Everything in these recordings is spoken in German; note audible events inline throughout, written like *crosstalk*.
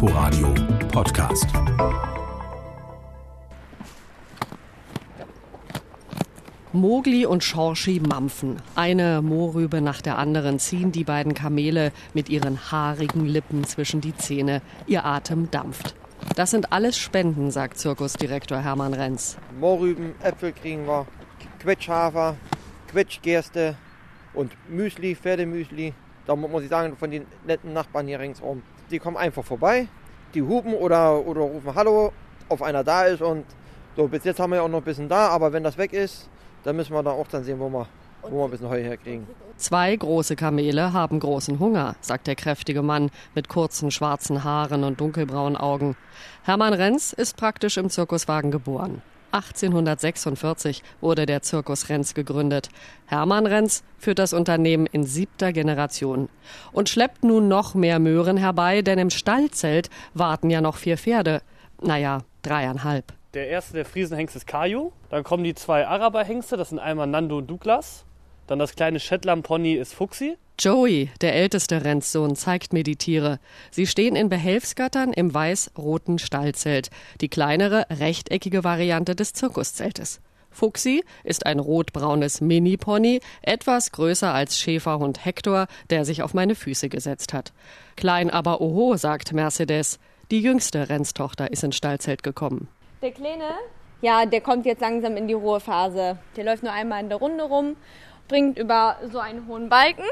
Inforadio Podcast. Mogli und Schorschi mampfen. Eine Mohrrübe nach der anderen ziehen die beiden Kamele mit ihren haarigen Lippen zwischen die Zähne. Ihr Atem dampft. Das sind alles Spenden, sagt Zirkusdirektor Hermann Renz. Mohrrüben, Äpfel kriegen wir, Quetschhafer, Quetschgerste und Müsli, Pferdemüsli. Da muss ich sagen, von den netten Nachbarn hier ringsherum. Die kommen einfach vorbei, die hupen oder, oder rufen Hallo, ob einer da ist. Und so, bis jetzt haben wir ja auch noch ein bisschen da, aber wenn das weg ist, dann müssen wir da auch dann sehen, wo wir, wo wir ein bisschen Heu herkriegen. Zwei große Kamele haben großen Hunger, sagt der kräftige Mann mit kurzen schwarzen Haaren und dunkelbraunen Augen. Hermann Renz ist praktisch im Zirkuswagen geboren. 1846 wurde der Zirkus Renz gegründet. Hermann Renz führt das Unternehmen in siebter Generation und schleppt nun noch mehr Möhren herbei, denn im Stallzelt warten ja noch vier Pferde. Naja, dreieinhalb. Der erste der Friesenhengst ist Kajo. Dann kommen die zwei Araberhengste, das sind einmal Nando und Douglas. Dann das kleine Shetland-Pony ist Fuxi. Joey, der älteste Renzsohn, zeigt mir die Tiere. Sie stehen in Behelfsgattern im weiß-roten Stallzelt, die kleinere, rechteckige Variante des Zirkuszeltes. Fuxi ist ein rotbraunes Mini-Pony, etwas größer als Schäferhund Hector, der sich auf meine Füße gesetzt hat. Klein aber oho, sagt Mercedes. Die jüngste Renztochter ist ins Stallzelt gekommen. Der Kleine, ja, der kommt jetzt langsam in die Ruhephase. Der läuft nur einmal in der Runde rum, springt über so einen hohen Balken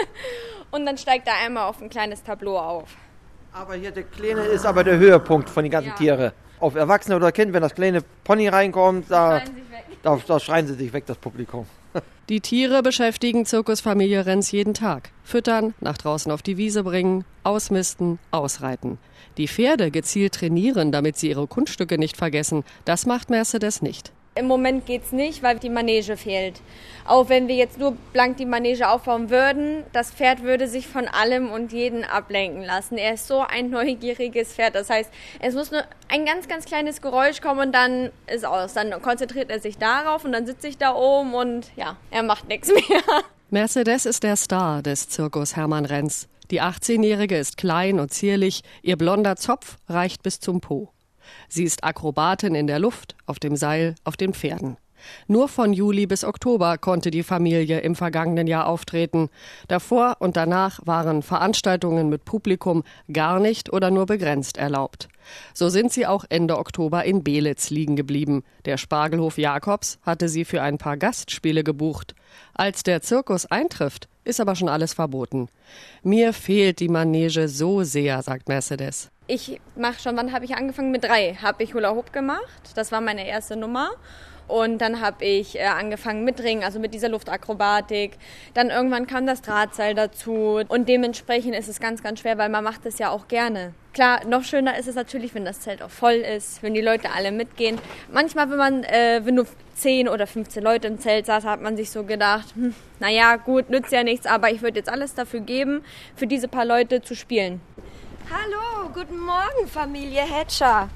*laughs* und dann steigt er einmal auf ein kleines Tableau auf. Aber hier der Kleine ist aber der Höhepunkt von den ganzen Ja. Tieren. Auf Erwachsene oder Kind, wenn das kleine Pony reinkommt, da, Schreien da, da schreien sie sich weg, das Publikum. *laughs* Die Tiere beschäftigen Zirkusfamilie Renz jeden Tag. Füttern, nach draußen auf die Wiese bringen, ausmisten, ausreiten. Die Pferde gezielt trainieren, damit sie ihre Kunststücke nicht vergessen. Das macht Mercedes nicht. Im Moment geht's nicht, weil die Manege fehlt. Auch wenn wir jetzt nur blank die Manege aufbauen würden, das Pferd würde sich von allem und jeden ablenken lassen. Er ist so ein neugieriges Pferd. Das heißt, es muss nur ein ganz, ganz kleines Geräusch kommen und dann ist aus. Dann konzentriert er sich darauf und dann sitze ich da oben und ja, er macht nichts *laughs* mehr. Mercedes ist der Star des Zirkus Hermann Renz. Die 18-Jährige ist klein und zierlich, ihr blonder Zopf reicht bis zum Po. Sie ist Akrobatin in der Luft, auf dem Seil, auf den Pferden. Nur von Juli bis Oktober konnte die Familie im vergangenen Jahr auftreten. Davor und danach waren Veranstaltungen mit Publikum gar nicht oder nur begrenzt erlaubt. So sind sie auch Ende Oktober in Belitz liegen geblieben. Der Spargelhof Jakobs hatte sie für ein paar Gastspiele gebucht. Als der Zirkus eintrifft, ist aber schon alles verboten. Mir fehlt die Manege so sehr, sagt Mercedes. Ich mache schon, wann habe ich angefangen? Mit drei habe ich Hula Hoop gemacht. Das war meine erste Nummer. Und dann habe ich äh, angefangen mit Ringen, also mit dieser Luftakrobatik. Dann irgendwann kam das Drahtseil dazu. Und dementsprechend ist es ganz, ganz schwer, weil man macht es ja auch gerne. Klar, noch schöner ist es natürlich, wenn das Zelt auch voll ist, wenn die Leute alle mitgehen. Manchmal, wenn man, äh, wenn nur 10 oder 15 Leute im Zelt saß, hat man sich so gedacht, hm, naja, gut, nützt ja nichts, aber ich würde jetzt alles dafür geben, für diese paar Leute zu spielen. Hallo, guten Morgen, Familie Hatcher.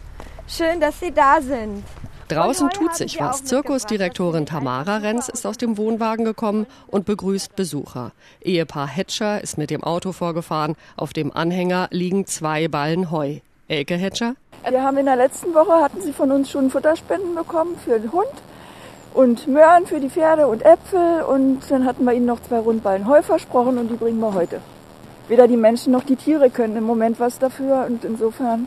Schön, dass Sie da sind. Draußen tut sich was. Zirkusdirektorin. Tamara Renz ist aus dem Wohnwagen gekommen und begrüßt Besucher. Ehepaar Hetscher ist mit dem Auto vorgefahren. Auf dem Anhänger liegen zwei Ballen Heu. Elke Hetscher? Wir haben in der letzten Woche hatten sie von uns schon Futterspenden bekommen für den Hund und Möhren für die Pferde und Äpfel und dann hatten wir ihnen noch zwei Rundballen Heu versprochen und die bringen wir heute. Weder die Menschen noch die Tiere können im Moment was dafür und insofern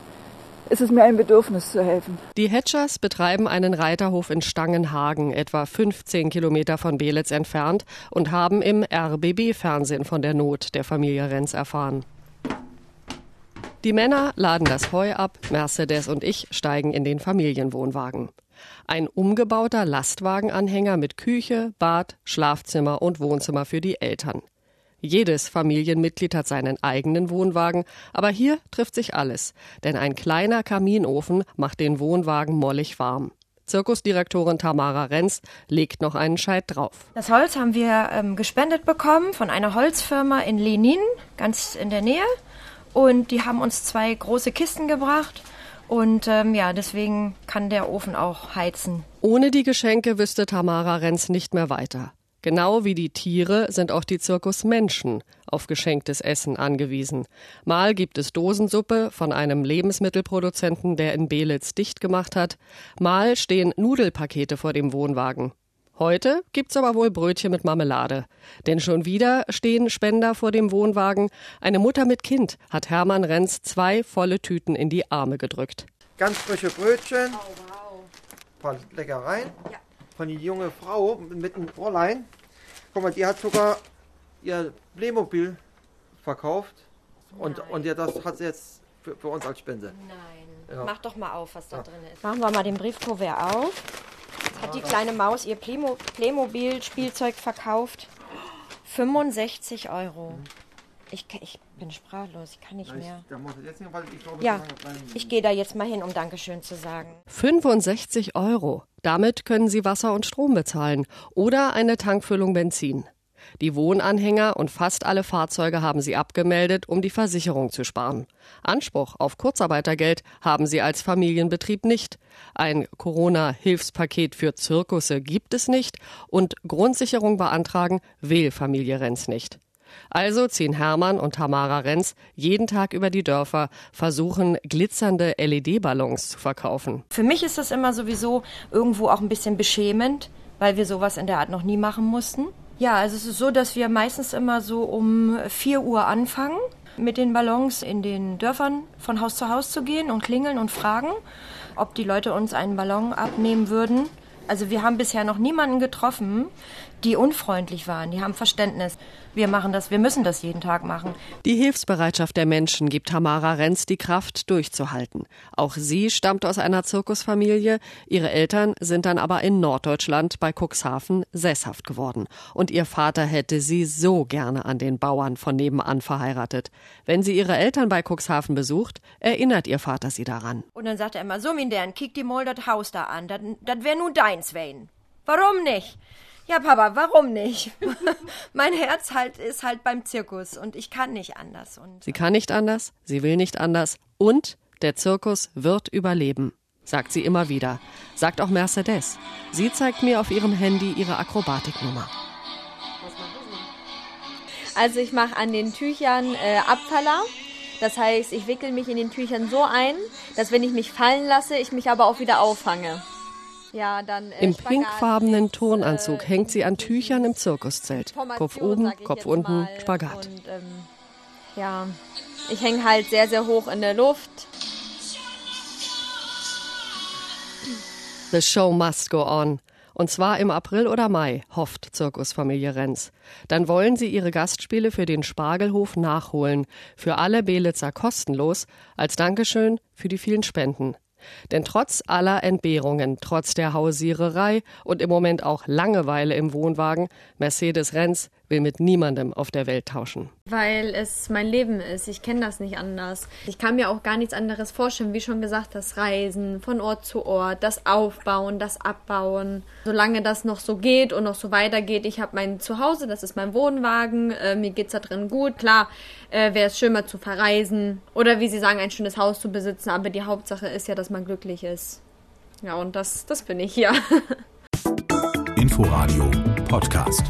ist es mir ein Bedürfnis zu helfen. Die Hetschers betreiben einen Reiterhof in Stangenhagen, etwa 15 Kilometer von Belitz entfernt, und haben im RBB-Fernsehen von der Not der Familie Renz erfahren. Die Männer laden das Heu ab, Mercedes und ich steigen in den Familienwohnwagen. Ein umgebauter Lastwagenanhänger mit Küche, Bad, Schlafzimmer und Wohnzimmer für die Eltern. Jedes Familienmitglied hat seinen eigenen Wohnwagen, aber hier trifft sich alles, denn ein kleiner Kaminofen macht den Wohnwagen mollig warm. Zirkusdirektorin Tamara Renz legt noch einen Scheit drauf. Das Holz haben wir ähm, gespendet bekommen von einer Holzfirma in Lenin, ganz in der Nähe. Und die haben uns zwei große Kisten gebracht. Und ähm, ja, deswegen kann der Ofen auch heizen. Ohne die Geschenke wüsste Tamara Renz nicht mehr weiter. Genau wie die Tiere sind auch die Zirkusmenschen auf geschenktes Essen angewiesen. Mal gibt es Dosensuppe von einem Lebensmittelproduzenten, der in Belitz dicht gemacht hat. Mal stehen Nudelpakete vor dem Wohnwagen. Heute gibt's aber wohl Brötchen mit Marmelade. Denn schon wieder stehen Spender vor dem Wohnwagen. Eine Mutter mit Kind hat Hermann Renz zwei volle Tüten in die Arme gedrückt. Ganz frische Brötchen. Oh, wow. Ein paar Leckereien. Ja. Von die junge Frau mit einem Fräulein. Guck mal, die hat sogar ihr Playmobil verkauft. Und, und ja, das hat sie jetzt für, für uns als Spende. Nein. Ja. Mach doch mal auf, was da ja. drin ist. Machen wir mal den Briefkuvert auf. Jetzt hat die kleine Maus ihr Playmobil-Spielzeug verkauft. 65 Euro. Ich, ich, bin sprachlos, ich kann nicht mehr. Ich, ich glaube, ja, ich gehe da jetzt mal hin, um Dankeschön zu sagen. 65 Euro. Damit können Sie Wasser und Strom bezahlen oder eine Tankfüllung Benzin. Die Wohnanhänger und fast alle Fahrzeuge haben sie abgemeldet, um die Versicherung zu sparen. Anspruch auf Kurzarbeitergeld haben sie als Familienbetrieb nicht. Ein Corona-Hilfspaket für Zirkusse gibt es nicht und Grundsicherung beantragen will Familie Renz nicht. Also ziehen Hermann und Tamara Renz jeden Tag über die Dörfer, versuchen glitzernde LED-Ballons zu verkaufen. Für mich ist das immer sowieso irgendwo auch ein bisschen beschämend, weil wir sowas in der Art noch nie machen mussten. Ja, also es ist so, dass wir meistens immer so um 4 Uhr anfangen, mit den Ballons in den Dörfern von Haus zu Haus zu gehen und klingeln und fragen, ob die Leute uns einen Ballon abnehmen würden. Also wir haben bisher noch niemanden getroffen, die unfreundlich waren, die haben Verständnis. Wir machen das, wir müssen das jeden Tag machen. Die Hilfsbereitschaft der Menschen gibt Tamara Renz die Kraft, durchzuhalten. Auch sie stammt aus einer Zirkusfamilie. Ihre Eltern sind dann aber in Norddeutschland bei Cuxhaven sesshaft geworden. Und ihr Vater hätte sie so gerne an den Bauern von nebenan verheiratet. Wenn sie ihre Eltern bei Cuxhaven besucht, erinnert ihr Vater sie daran. Und dann sagt er immer, so, min dern, kick die mal das Haus da an. Das wär nun deins, Wayne. Warum nicht? Ja, Papa, warum nicht? *laughs* mein Herz halt ist halt beim Zirkus und ich kann nicht anders. Und sie kann nicht anders, sie will nicht anders und der Zirkus wird überleben, sagt sie immer wieder. Sagt auch Mercedes. Sie zeigt mir auf ihrem Handy ihre Akrobatiknummer. Also ich mache an den Tüchern äh, Abfaller. Das heißt, ich wickel mich in den Tüchern so ein, dass wenn ich mich fallen lasse, ich mich aber auch wieder auffange. Äh, Im pinkfarbenen Turnanzug äh, hängt sie an Tüchern im Zirkuszelt. Kopf oben, Kopf unten. Spagat. Und, ähm, ja, ich hänge halt sehr, sehr hoch in der Luft. The show must go on. Und zwar im April oder Mai, hofft Zirkusfamilie Renz. Dann wollen sie ihre Gastspiele für den Spargelhof nachholen. Für alle Belitzer kostenlos, als Dankeschön für die vielen Spenden. Denn trotz aller Entbehrungen, trotz der Hausiererei und im Moment auch Langeweile im Wohnwagen, Mercedes-Renz will mit niemandem auf der Welt tauschen. Weil es mein Leben ist. Ich kenne das nicht anders. Ich kann mir auch gar nichts anderes vorstellen. Wie schon gesagt, das Reisen von Ort zu Ort, das Aufbauen, das Abbauen. Solange das noch so geht und noch so weitergeht. Ich habe mein Zuhause, das ist mein Wohnwagen. Äh, mir es da drin gut. Klar, äh, wäre es schön mal zu verreisen oder wie Sie sagen, ein schönes Haus zu besitzen. Aber die Hauptsache ist ja, dass man glücklich ist. Ja, und das, das bin ich hier. *laughs* Inforadio Podcast.